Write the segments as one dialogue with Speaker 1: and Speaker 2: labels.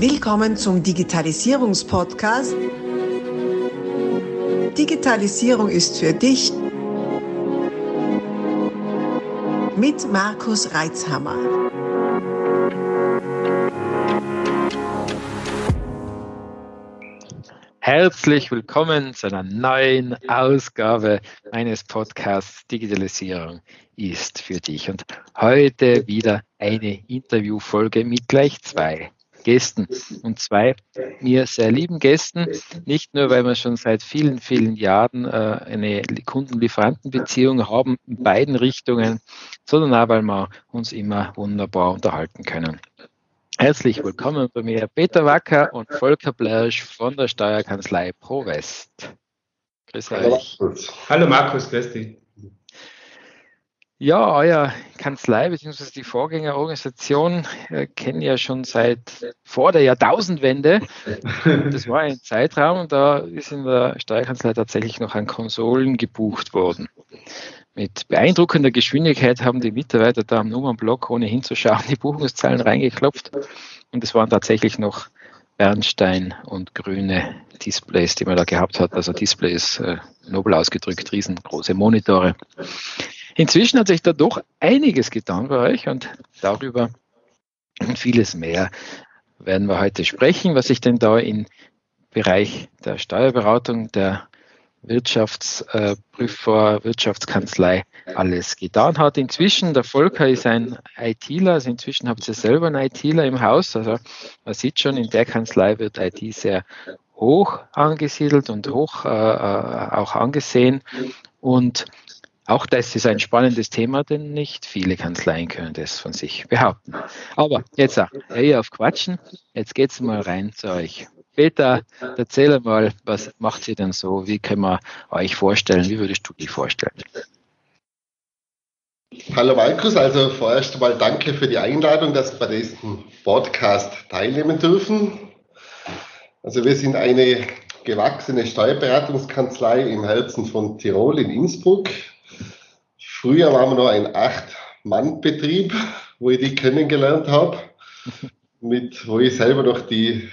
Speaker 1: Willkommen zum Digitalisierungspodcast. Digitalisierung ist für dich mit Markus Reitzhammer.
Speaker 2: Herzlich willkommen zu einer neuen Ausgabe meines Podcasts Digitalisierung ist für dich. Und heute wieder eine Interviewfolge mit gleich zwei Gästen und zwei mir sehr lieben Gästen. Nicht nur, weil wir schon seit vielen, vielen Jahren äh, eine Kunden-Lieferanten-Beziehung haben in beiden Richtungen, sondern auch, weil wir uns immer wunderbar unterhalten können. Herzlich willkommen bei mir Peter Wacker und Volker Blersch von der Steuerkanzlei ProWest.
Speaker 3: Grüß euch. Hallo Markus, grüß dich.
Speaker 2: Ja, euer Kanzlei bzw. die Vorgängerorganisation äh, kennen ja schon seit vor der Jahrtausendwende. Das war ein Zeitraum und da ist in der Steuerkanzlei tatsächlich noch an Konsolen gebucht worden. Mit beeindruckender Geschwindigkeit haben die Mitarbeiter da am Nummernblock, ohne hinzuschauen, die Buchungszahlen reingeklopft. Und es waren tatsächlich noch Bernstein und grüne Displays, die man da gehabt hat. Also Displays, äh, nobel ausgedrückt, riesengroße Monitore. Inzwischen hat sich da doch einiges getan bei euch und darüber und vieles mehr werden wir heute sprechen, was sich denn da im Bereich der Steuerberatung, der Wirtschaftsprüfer, Wirtschaftskanzlei alles getan hat. Inzwischen, der Volker ist ein ITler, also inzwischen habt ihr selber einen ITler im Haus. Also man sieht schon, in der Kanzlei wird IT sehr hoch angesiedelt und hoch äh, äh auch angesehen. Und auch das ist ein spannendes Thema, denn nicht viele Kanzleien können das von sich behaupten. Aber jetzt auch, hier auf Quatschen, jetzt geht's mal rein zu euch. Peter, erzähl mal, was macht ihr denn so? Wie können wir euch vorstellen? Wie würdest du dich vorstellen?
Speaker 3: Hallo Markus, also vorerst einmal danke für die Einladung, dass wir bei diesem Podcast teilnehmen dürfen. Also wir sind eine gewachsene Steuerberatungskanzlei im Herzen von Tirol in Innsbruck. Früher waren wir noch ein Acht-Mann-Betrieb, wo ich die kennengelernt habe, mit, wo ich selber noch die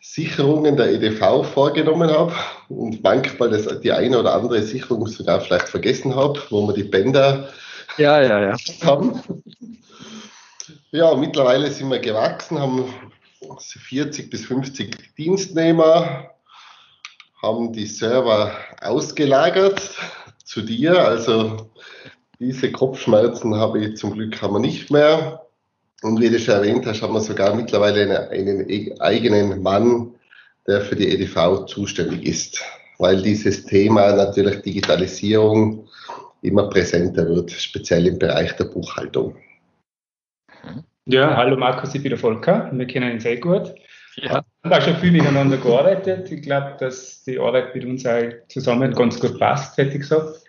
Speaker 3: Sicherungen der EDV vorgenommen habe und manchmal das, die eine oder andere Sicherung sogar vielleicht vergessen habe, wo wir die Bänder
Speaker 2: ja, ja, ja.
Speaker 3: haben. Ja, mittlerweile sind wir gewachsen, haben 40 bis 50 Dienstnehmer, haben die Server ausgelagert zu dir. Also diese Kopfschmerzen habe ich zum Glück haben wir nicht mehr. Und wie du schon erwähnt hast, haben wir sogar mittlerweile einen e-, eigenen Mann, der für die EDV zuständig ist, weil dieses Thema natürlich Digitalisierung immer präsenter wird, speziell im Bereich der Buchhaltung.
Speaker 4: Ja, hallo Markus, ich bin der Volker, wir kennen ihn sehr gut. Ja. Haben auch schon viel miteinander gearbeitet. Ich glaube, dass die Arbeit mit uns auch zusammen ganz gut passt, hätte ich gesagt.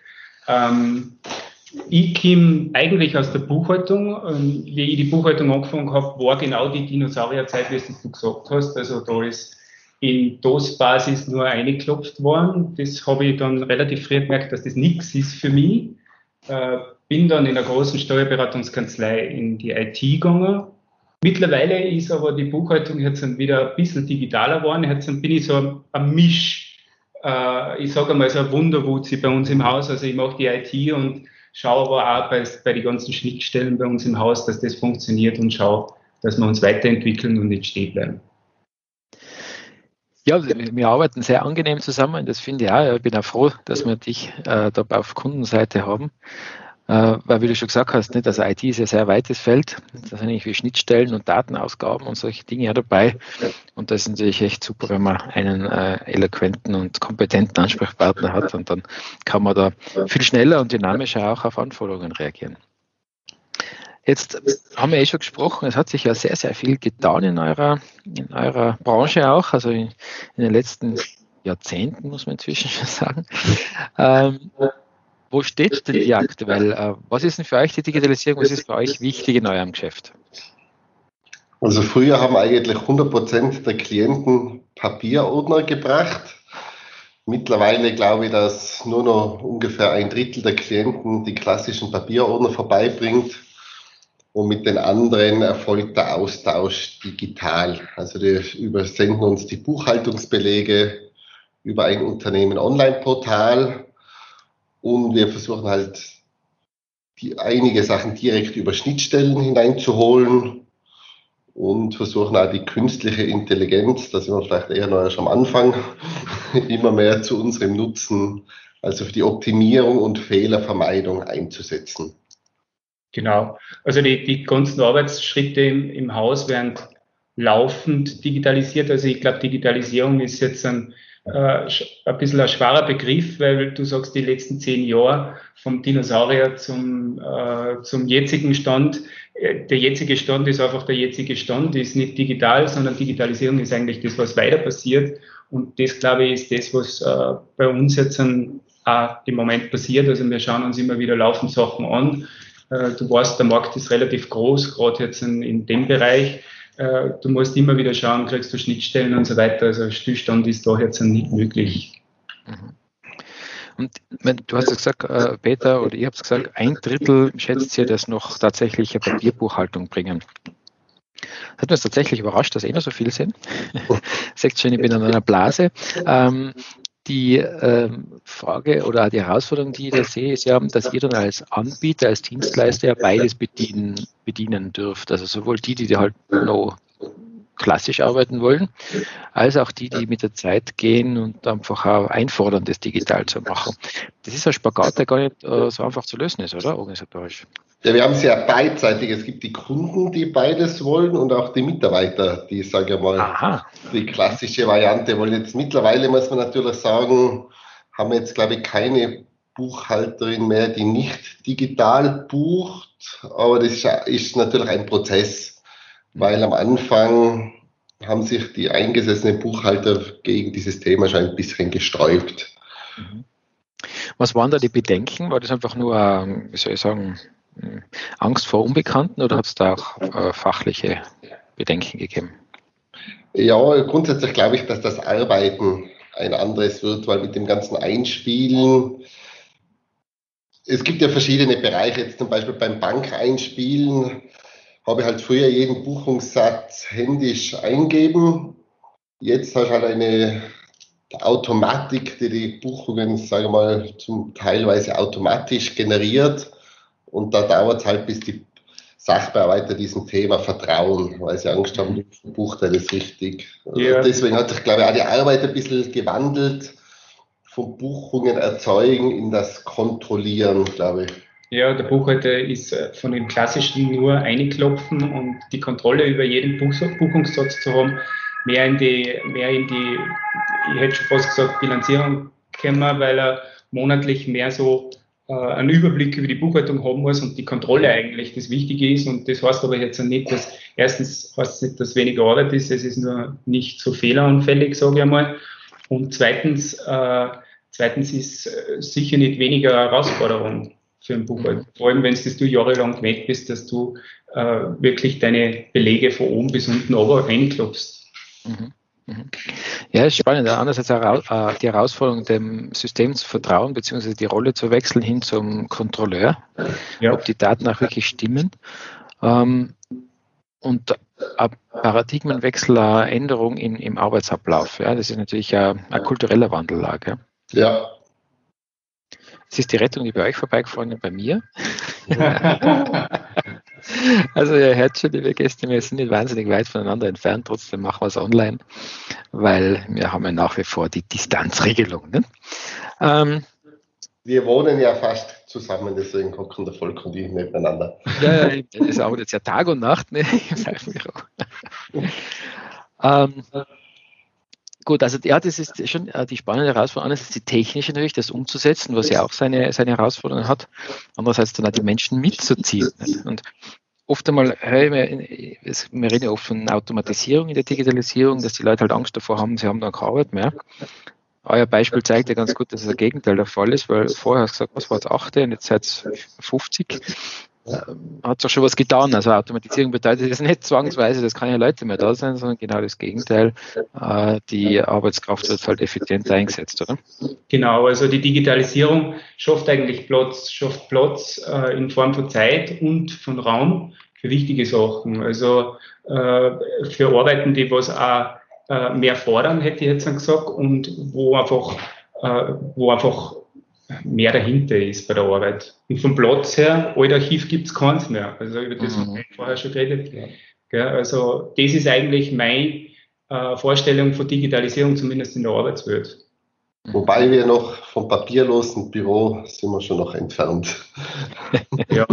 Speaker 4: Ähm, ich komme eigentlich aus der Buchhaltung. Ähm, wie ich die Buchhaltung angefangen habe, war genau die Dinosaurierzeit, wie du gesagt hast. Also da ist in DOS-Basis nur eingeklopft worden. Das habe ich dann relativ früh gemerkt, dass das nichts ist für mich. Äh, bin dann in einer großen Steuerberatungskanzlei in die IT gegangen. Mittlerweile ist aber die Buchhaltung jetzt wieder ein bisschen digitaler geworden. Jetzt bin ich so ein Misch. Äh, ich sage einmal so ein Wunderwutzi bei uns im Haus. Also ich mache die IT und schaue aber auch bei, bei den ganzen Schnittstellen bei uns im Haus, dass das funktioniert und schaue, dass wir uns weiterentwickeln und nicht stehen bleiben.
Speaker 2: Ja, wir arbeiten sehr angenehm zusammen, das finde ich auch. Ich bin auch froh, dass wir dich äh, da auf Kundenseite haben. Äh, weil, wie du schon gesagt hast, nicht, also IT ist ja ein sehr weites Feld. Da sind irgendwie Schnittstellen und Datenausgaben und solche Dinge ja dabei. Und das ist natürlich echt super, wenn man einen äh, eloquenten und kompetenten Ansprechpartner hat. Und dann kann man da viel schneller und dynamischer auch auf Anforderungen reagieren. Jetzt haben wir eh schon gesprochen, es hat sich ja sehr, sehr viel getan in eurer, in eurer Branche auch, also in, in den letzten Jahrzehnten, muss man inzwischen schon sagen. Ähm, wo steht denn die aktuell? Äh, was ist denn für euch die Digitalisierung? Was ist für euch wichtig in eurem Geschäft?
Speaker 3: Also früher haben eigentlich 100% der Klienten Papierordner gebracht. Mittlerweile glaube ich, dass nur noch ungefähr ein Drittel der Klienten die klassischen Papierordner vorbeibringt. und mit den anderen erfolgt der Austausch digital. Also wir übersenden uns die Buchhaltungsbelege über ein Unternehmen-Online-Portal und wir versuchen halt die, einige Sachen direkt über Schnittstellen hineinzuholen und versuchen auch die künstliche Intelligenz, da sind wir vielleicht eher noch am Anfang, immer mehr zu unserem Nutzen, also für die Optimierung und Fehlervermeidung einzusetzen.
Speaker 4: Genau. Also die, die ganzen Arbeitsschritte im, im Haus werden laufend digitalisiert. Also ich glaube, Digitalisierung ist jetzt ein, äh, ein bisschen ein schwerer Begriff, weil du sagst, die letzten zehn Jahre vom Dinosaurier zum, äh, zum jetzigen Stand. Äh, der jetzige Stand ist einfach der jetzige Stand, ist nicht digital, sondern Digitalisierung ist eigentlich das, was weiter passiert. Und das, glaube ich, ist das, was äh, bei uns jetzt ein, auch im Moment passiert. Also wir schauen uns immer wieder laufend Sachen an. Äh, du weißt, der Markt ist relativ groß, gerade jetzt in, in dem Bereich. Äh, du musst immer wieder schauen, kriegst du Schnittstellen und so weiter. Also Stillstand ist da jetzt nicht möglich.
Speaker 2: Mhm. Und du hast gesagt, äh, Peter, oder habe es gesagt, ein Drittel schätzt ihr, das noch tatsächlich eine Papierbuchhaltung bringen. Das hat mich tatsächlich überrascht, dass eh noch so viel sind. Sagt schon, ich bin in einer Blase. Ähm, die ähm, Frage oder die Herausforderung, die ich da sehe, ist ja, dass ihr dann als Anbieter, als Dienstleister ja beides bedienen, bedienen dürft. Also sowohl die, die halt noch klassisch arbeiten wollen, als auch die, die mit der Zeit gehen und einfach auch einfordern, das digital zu machen. Das ist ein Spagat, der gar nicht äh, so einfach zu lösen ist, oder organisatorisch?
Speaker 3: Ja, wir haben es ja beidseitig. Es gibt die Kunden, die beides wollen und auch die Mitarbeiter, die, sage ich mal, Aha. die klassische Variante wollen. Jetzt mittlerweile muss man natürlich sagen, haben wir jetzt, glaube ich, keine Buchhalterin mehr, die nicht digital bucht. Aber das ist natürlich ein Prozess, weil am Anfang haben sich die eingesessenen Buchhalter gegen dieses Thema schon ein bisschen gesträubt.
Speaker 2: Mhm. Was waren da die Bedenken? War das einfach nur, wie soll ich sagen, Angst vor Unbekannten oder hat es da auch äh, fachliche Bedenken gegeben?
Speaker 3: Ja, grundsätzlich glaube ich, dass das Arbeiten ein anderes wird, weil mit dem ganzen Einspielen, es gibt ja verschiedene Bereiche, jetzt zum Beispiel beim Bankeinspielen habe ich halt früher jeden Buchungssatz händisch eingeben. Jetzt hast du halt eine Automatik, die die Buchungen, sage ich mal, zum teilweise automatisch generiert. Und da dauert es halt, bis die Sachbearbeiter diesem Thema vertrauen, weil sie Angst haben, bucht er das richtig. Ja. Deswegen hat sich, glaube ich, auch die Arbeit ein bisschen gewandelt von Buchungen erzeugen in das Kontrollieren, glaube ich.
Speaker 4: Ja, der Buchhalter ist äh, von dem klassischen nur einklopfen und die Kontrolle über jeden Buchungssatz zu haben, mehr in die, mehr in die, ich hätte schon fast gesagt, Bilanzierung kommen, weil er monatlich mehr so äh, einen Überblick über die Buchhaltung haben muss und die Kontrolle eigentlich das Wichtige ist. Und das heißt aber jetzt nicht, dass erstens heißt es nicht, dass weniger Arbeit ist, es ist nur nicht so fehleranfällig, sage ich einmal. Und zweitens, äh, zweitens ist äh, sicher nicht weniger Herausforderung für einen Buchhalter. Vor allem, wenn du jahrelang gewöhnt bist, dass du äh, wirklich deine Belege von oben bis unten aber einklopfst.
Speaker 2: Mhm. Mhm. Ja, ist spannend. Andererseits auch äh, die Herausforderung, dem System zu vertrauen, beziehungsweise die Rolle zu wechseln hin zum Kontrolleur, ja. ob die Daten auch wirklich stimmen. Ähm, und ein Paradigmenwechsel, eine Änderung in, im Arbeitsablauf. Ja, das ist natürlich ein, ein kultureller Wandel. Ja.
Speaker 3: ja.
Speaker 2: Es ist die Rettung, die bei euch vorbeigefahren bei mir. Also ihr hört schon, liebe Gäste, wir sind nicht wahnsinnig weit voneinander entfernt, trotzdem machen wir es online, weil wir haben ja nach wie vor die Distanzregelung. Ne? Ähm,
Speaker 3: wir wohnen ja fast zusammen, deswegen hocken der Volk und ich nebeneinander.
Speaker 2: Ja, ja das ist jetzt ja Tag und Nacht ne? ähm, gut, also ja, das ist schon äh, die spannende Herausforderung. Einerseits die technische natürlich, das umzusetzen, was ja auch seine, seine Herausforderungen hat. Andererseits dann auch die Menschen mitzuziehen. Und oft einmal höre ich mir, wir reden ja oft von Automatisierung in der Digitalisierung, dass die Leute halt Angst davor haben, sie haben dann keine Arbeit mehr. Euer Beispiel zeigt ja ganz gut, dass das Gegenteil der Fall ist, weil vorher hast du gesagt, was war jetzt 8 und jetzt seid ihr 50 hat sich schon was getan. Also Automatisierung bedeutet jetzt nicht zwangsweise, dass keine Leute mehr da sind, sondern genau das Gegenteil. Äh, die Arbeitskraft wird halt effizienter eingesetzt, oder?
Speaker 4: Genau, also die Digitalisierung schafft eigentlich Platz, schafft Platz äh, in Form von Zeit und von Raum für wichtige Sachen. Also äh, für Arbeiten, die was auch mehr fordern, hätte ich jetzt gesagt, und wo einfach, wo einfach mehr dahinter ist bei der Arbeit. Und vom Platz her, Archiv gibt es keins mehr. Also über das mhm. haben wir vorher schon geredet. Ja. Also das ist eigentlich meine äh, Vorstellung von Digitalisierung, zumindest in der Arbeitswelt.
Speaker 3: Wobei wir noch vom papierlosen Büro sind wir schon noch entfernt.
Speaker 4: ja,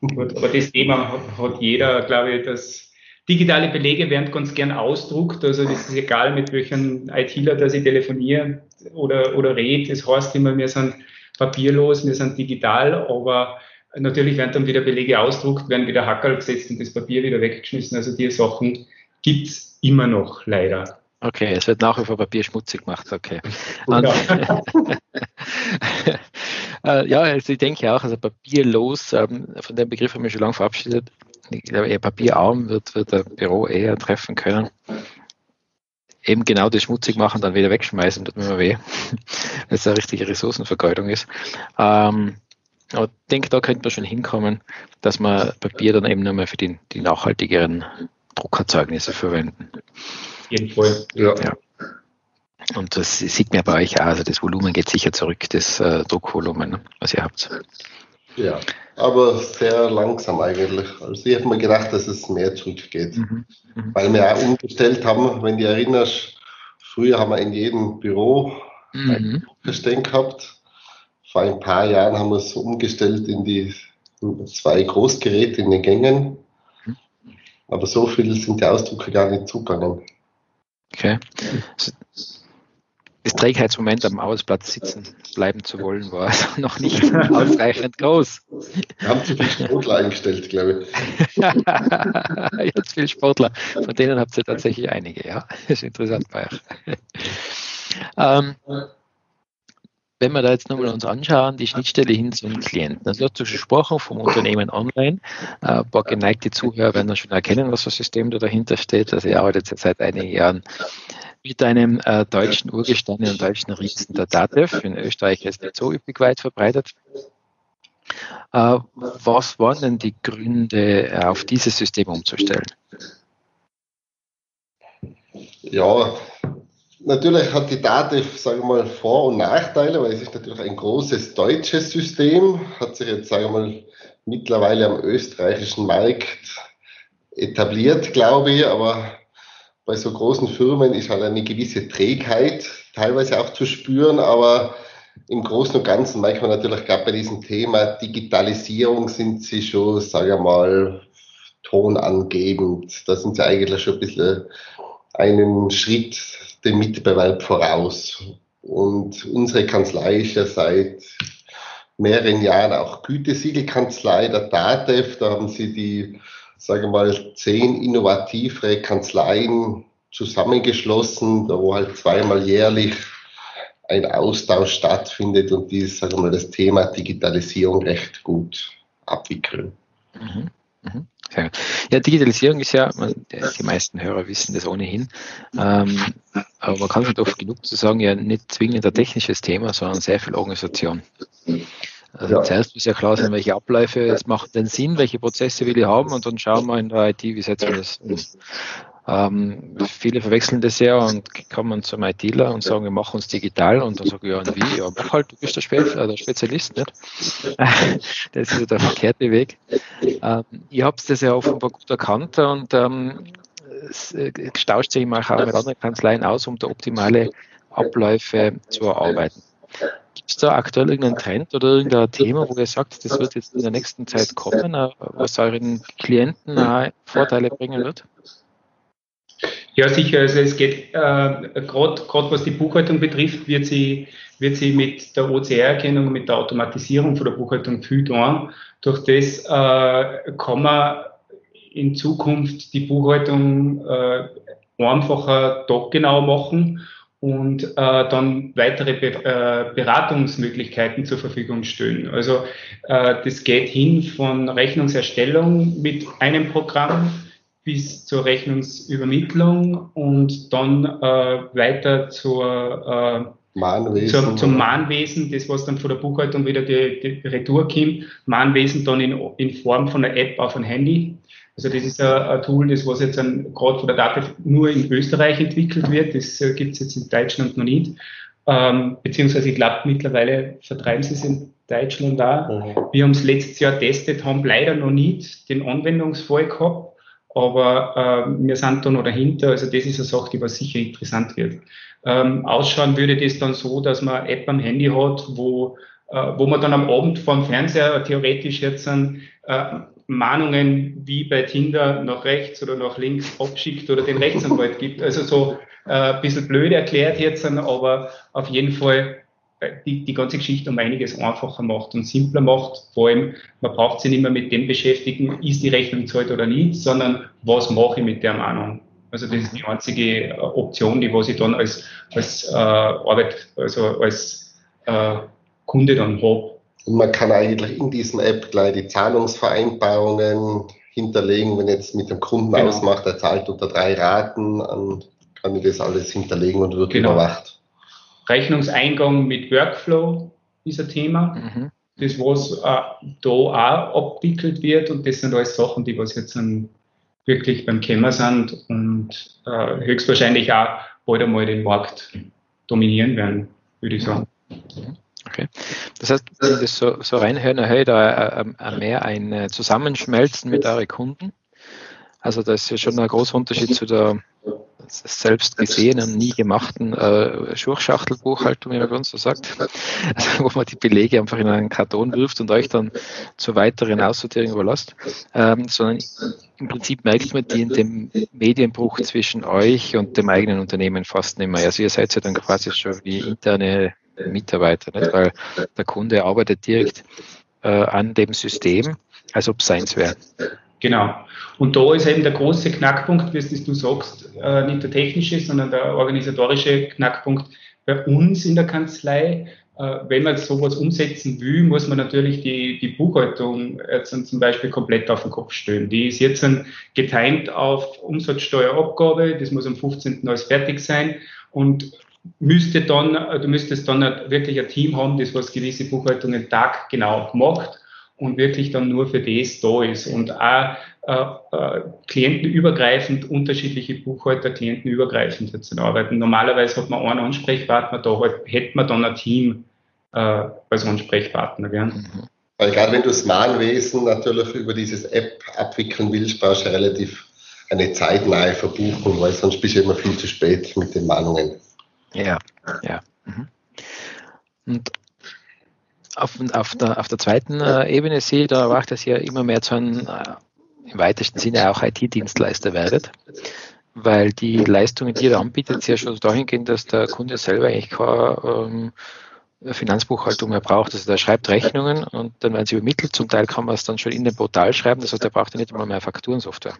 Speaker 4: Gut, aber das Thema hat, hat jeder, glaube ich, dass digitale Belege werden ganz gern ausdruckt. Also das ist egal, mit welchem ITler, dass ich telefoniere oder, oder rede. Das heißt immer, wir sind papierlos, wir sind digital, aber natürlich werden dann wieder Belege ausdruckt, werden wieder Hackerl gesetzt und das Papier wieder weggeschmissen. Also die Sachen gibt es immer noch, leider.
Speaker 2: Okay, es wird nach wie vor Papier schmutzig gemacht, okay. Und, äh, ja, also ich denke auch, also papierlos, ähm, von dem Begriff haben wir schon lange verabschiedet. Ich glaube, eher papierarm wird, wird der Büro eher treffen können. Eben genau das schmutzig machen, dann wieder wegschmeißen, tut mir mal weh, weil es eine richtige Ressourcenvergeudung ist. Ähm, aber ich denke, da könnte man schon hinkommen, dass man Papier dann eben nur mehr für die, die nachhaltigeren Druckerzeugnisse verwenden
Speaker 4: jeden Fall.
Speaker 2: Ja. ja. Und das sieht man bei euch auch, also das Volumen geht sicher zurück, das äh, Druckvolumen, ne, was ihr habt.
Speaker 3: Ja, aber sehr langsam eigentlich. Also ich habe mir gedacht, dass es mehr zurückgeht, mhm. Mhm. weil wir auch umgestellt haben, wenn du erinnerst, früher haben wir in jedem Büro mhm. ein gehabt. Vor ein paar Jahren haben wir es umgestellt in die zwei Großgeräte in den Gängen. Mhm. Aber so viel sind die Ausdrucke gar nicht zugegangen.
Speaker 2: Okay. Das Trägheitsmoment am Arbeitsplatz sitzen bleiben zu wollen, war also noch nicht ausreichend groß.
Speaker 3: Wir haben zu viele Sportler eingestellt, glaube ich.
Speaker 2: Jetzt viele Sportler. Von denen habt ihr tatsächlich einige, ja. Das ist interessant bei euch. Ähm, wenn wir da jetzt nochmal uns anschauen, die Schnittstelle hin zum Klienten. Also schon gesprochen vom Unternehmen online. Äh, ein paar geneigte Zuhörer werden schon erkennen, was für ein System da dahinter steht. Also ihr arbeitet jetzt seit einigen Jahren mit einem äh, deutschen urgestandenen deutschen Riesen der DATEV. In Österreich ist nicht so üppig weit verbreitet. Äh, was waren denn die Gründe, äh, auf dieses System umzustellen?
Speaker 3: Ja, Natürlich hat die DATEV, sagen wir mal, Vor- und Nachteile, weil es ist natürlich ein großes deutsches System, hat sich jetzt, sagen wir mal, mittlerweile am österreichischen Markt etabliert, glaube ich, aber bei so großen Firmen ist halt eine gewisse Trägheit teilweise auch zu spüren, aber im Großen und Ganzen manchmal natürlich gerade bei diesem Thema Digitalisierung sind sie schon, sage ich mal, tonangebend. Da sind sie eigentlich schon ein bisschen einen Schritt dem Mitbewerb voraus. Und unsere Kanzlei ist ja seit mehreren Jahren auch Gütesiegelkanzlei der DATEV. Da haben sie die, sage mal, zehn innovativere Kanzleien zusammengeschlossen, wo halt zweimal jährlich ein Austausch stattfindet und die, sagen wir mal, das Thema Digitalisierung recht gut abwickeln. Mhm.
Speaker 2: Mhm. Ja, Digitalisierung ist ja, die meisten Hörer wissen das ohnehin, ähm, aber man kann es nicht oft genug zu sagen, ja nicht zwingend ein technisches Thema, sondern sehr viel Organisation. Also ja. zuerst muss ja klar sein, welche Abläufe, es macht denn Sinn, welche Prozesse will ich haben und dann schauen wir in der IT, wie setzen wir das um. Ähm, viele verwechseln das ja und kommen zum ITler und sagen, wir machen uns digital und dann sagen wir, ja, und wie? Ja, mach halt, du bist der, äh, Spezialist, nicht? das ist ja der verkehrte Weg. Ähm, ihr habt das ja offenbar gut erkannt und ähm, es äh, stauscht sich immer auch mit anderen Kanzleien aus, um da optimale Abläufe zu erarbeiten. Gibt es da aktuell irgendeinen Trend oder irgendein Thema, wo ihr sagt, das wird jetzt in der nächsten Zeit kommen, äh, was euren Klienten Vorteile bringen wird?
Speaker 4: Ja, sicher. Also es geht äh, gerade was die Buchhaltung betrifft, wird sie, wird sie mit der OCR-Erkennung, mit der Automatisierung von der Buchhaltung viel tun. Durch das äh, kann man in Zukunft die Buchhaltung äh, einfacher, taggenau machen und äh, dann weitere Be äh, Beratungsmöglichkeiten zur Verfügung stellen. Also äh, das geht hin von Rechnungserstellung mit einem Programm bis zur Rechnungsübermittlung und dann äh, weiter zur, äh, Mahnwesen, zur, zum Mahnwesen, das was dann von der Buchhaltung wieder die, die Retour kommt, Mahnwesen dann in, in Form von einer App auf ein Handy. Also das ist ein, Tool, das was jetzt gerade von der DATEV nur in Österreich entwickelt wird. Das äh, gibt es jetzt in Deutschland noch nicht. Ähm, beziehungsweise ich glaube mittlerweile vertreiben sie es in Deutschland da. Mhm. Wir haben es letztes Jahr testet, haben leider noch nicht den Anwendungsfall gehabt, aber äh, wir sind da noch dahinter. Also das ist eine Sache, die was sicher interessant wird. Ähm, ausschauen würde das dann so, dass man eine App am Handy hat, wo, äh, wo man dann am Abend vor dem Fernseher theoretisch jetzt ein, äh, Mahnungen wie bei Tinder nach rechts oder nach links abschickt oder den Rechtsanwalt gibt. Also so äh, ein bisschen blöd erklärt jetzt, aber auf jeden Fall die, die ganze Geschichte um einiges einfacher macht und simpler macht. Vor allem, man braucht sich nicht mehr mit dem beschäftigen, ist die Rechnung zahlt oder nicht, sondern was mache ich mit der Mahnung. Also das ist die einzige äh, Option, die was ich dann als, als äh, Arbeit, also als äh, Kunde dann habe.
Speaker 3: Und man kann eigentlich in diesem App gleich die Zahlungsvereinbarungen hinterlegen, wenn jetzt mit dem Kunden genau. ausmacht, er zahlt unter drei Raten, dann kann ich das alles hinterlegen und wird genau. überwacht.
Speaker 4: Rechnungseingang mit Workflow ist ein Thema. Mhm. Das, was äh, da auch abwickelt wird und das sind alles Sachen, die was jetzt dann wirklich beim Kämmer sind und äh, höchstwahrscheinlich auch bald einmal den Markt dominieren werden, würde ich sagen.
Speaker 2: Okay. Das heißt, wenn ich das so, so reinhöre, höre ich da äh, äh, mehr ein äh, Zusammenschmelzen mit euren Kunden. Also das ist ja schon ein großer Unterschied zu der selbst gesehenen, nie gemachten äh, Schurchschachtelbuchhaltung, wie man bei uns so sagt, also, wo man die Belege einfach in einen Karton wirft und euch dann zur weiteren Aussortierung überlasst, ähm, sondern im Prinzip merkt man die in dem Medienbruch zwischen euch und dem eigenen Unternehmen fast nicht mehr. Also ihr seid ja dann quasi schon wie interne Mitarbeiter, nicht? weil der Kunde arbeitet direkt äh, an dem System, als ob es seins wäre.
Speaker 4: Genau. Und da ist eben der große Knackpunkt, wie du sagst, äh, nicht der technische, sondern der organisatorische Knackpunkt bei uns in der Kanzlei. Äh, wenn man sowas umsetzen will, muss man natürlich die, die Buchhaltung jetzt zum Beispiel komplett auf den Kopf stellen. Die ist jetzt getimt auf Umsatzsteuerabgabe, das muss am 15. alles fertig sein und müsste dann, du müsstest dann wirklich ein Team haben, das was gewisse Buchhaltungen taggenau macht und wirklich dann nur für das da ist und auch äh, äh, klientenübergreifend unterschiedliche Buchhalter klientenübergreifend jetzt arbeiten. Normalerweise hat man einen Ansprechpartner, da hätte man dann ein Team äh, als Ansprechpartner. Gell?
Speaker 3: Weil gerade wenn du das Mahnwesen natürlich über dieses App abwickeln willst, brauchst du relativ eine zeitnahe Verbuchung, weil sonst bist du immer viel zu spät mit den Mahnungen.
Speaker 2: Ja, ja. Mhm. Und auf, auf, der, auf der zweiten äh, Ebene sehe ich, da erwacht das ja immer mehr zu einem, äh, im weitesten Sinne auch IT-Dienstleister werdet, weil die Leistungen, die ihr anbietet, ja schon dahin gehen, dass der Kunde selber eigentlich keine ähm, Finanzbuchhaltung mehr braucht. Also der schreibt Rechnungen und dann werden sie übermittelt. Zum Teil kann man es dann schon in dem Portal schreiben, das heißt, er braucht ja nicht einmal mehr Fakturensoftware.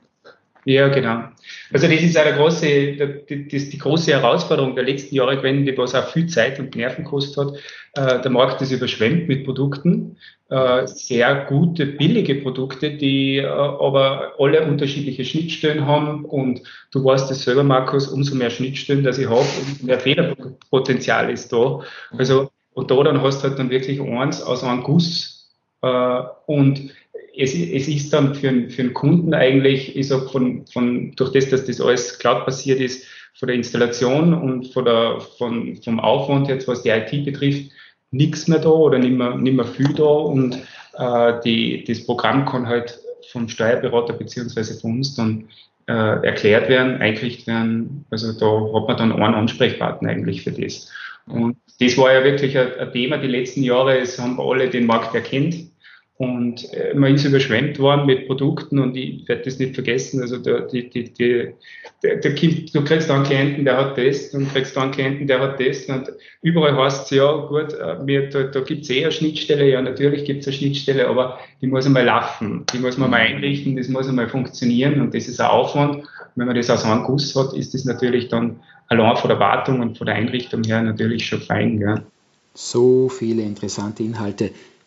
Speaker 4: Ja, genau. Also das ist eine große, die, die, die große Herausforderung der letzten Jahre gewesen, was auch viel Zeit und Nerven gekostet hat. Äh, der Markt ist überschwemmt mit Produkten, äh, sehr gute, billige Produkte, die äh, aber alle unterschiedliche Schnittstellen haben und du weißt es selber, Markus, umso mehr Schnittstellen, dass ich habe, umso mehr Fehlerpotenzial ist da. Also und da dann hast du halt dann wirklich eins aus einem Guss und es, es ist dann für, für einen Kunden eigentlich, ich sag von, von, durch das, dass das alles cloud-basiert ist, von der Installation und von der, von, vom Aufwand jetzt, was die IT betrifft, nichts mehr da oder nicht mehr, nicht mehr viel da und äh, die, das Programm kann halt vom Steuerberater beziehungsweise von uns dann äh, erklärt werden, eingerichtet werden. Also da hat man dann einen Ansprechpartner eigentlich für das. Und das war ja wirklich ein, ein Thema die letzten Jahre. Es haben alle den Markt erkennt und äh, man ist überschwemmt worden mit Produkten und ich werde das nicht vergessen. Also der, die, die, die, der, der kind, du kriegst da einen Klienten, der hat das, und kriegst da einen Klienten, der hat das. Und überall heißt es, ja gut, äh, mir, da, da gibt es eh eine Schnittstelle, ja natürlich gibt es eine Schnittstelle, aber die muss einmal laufen, die muss man mal einrichten, das muss einmal funktionieren und das ist ein Aufwand. wenn man das aus einem Guss hat, ist das natürlich dann allein von der Wartung und von der Einrichtung her natürlich schon fein. Ja.
Speaker 5: So viele interessante Inhalte.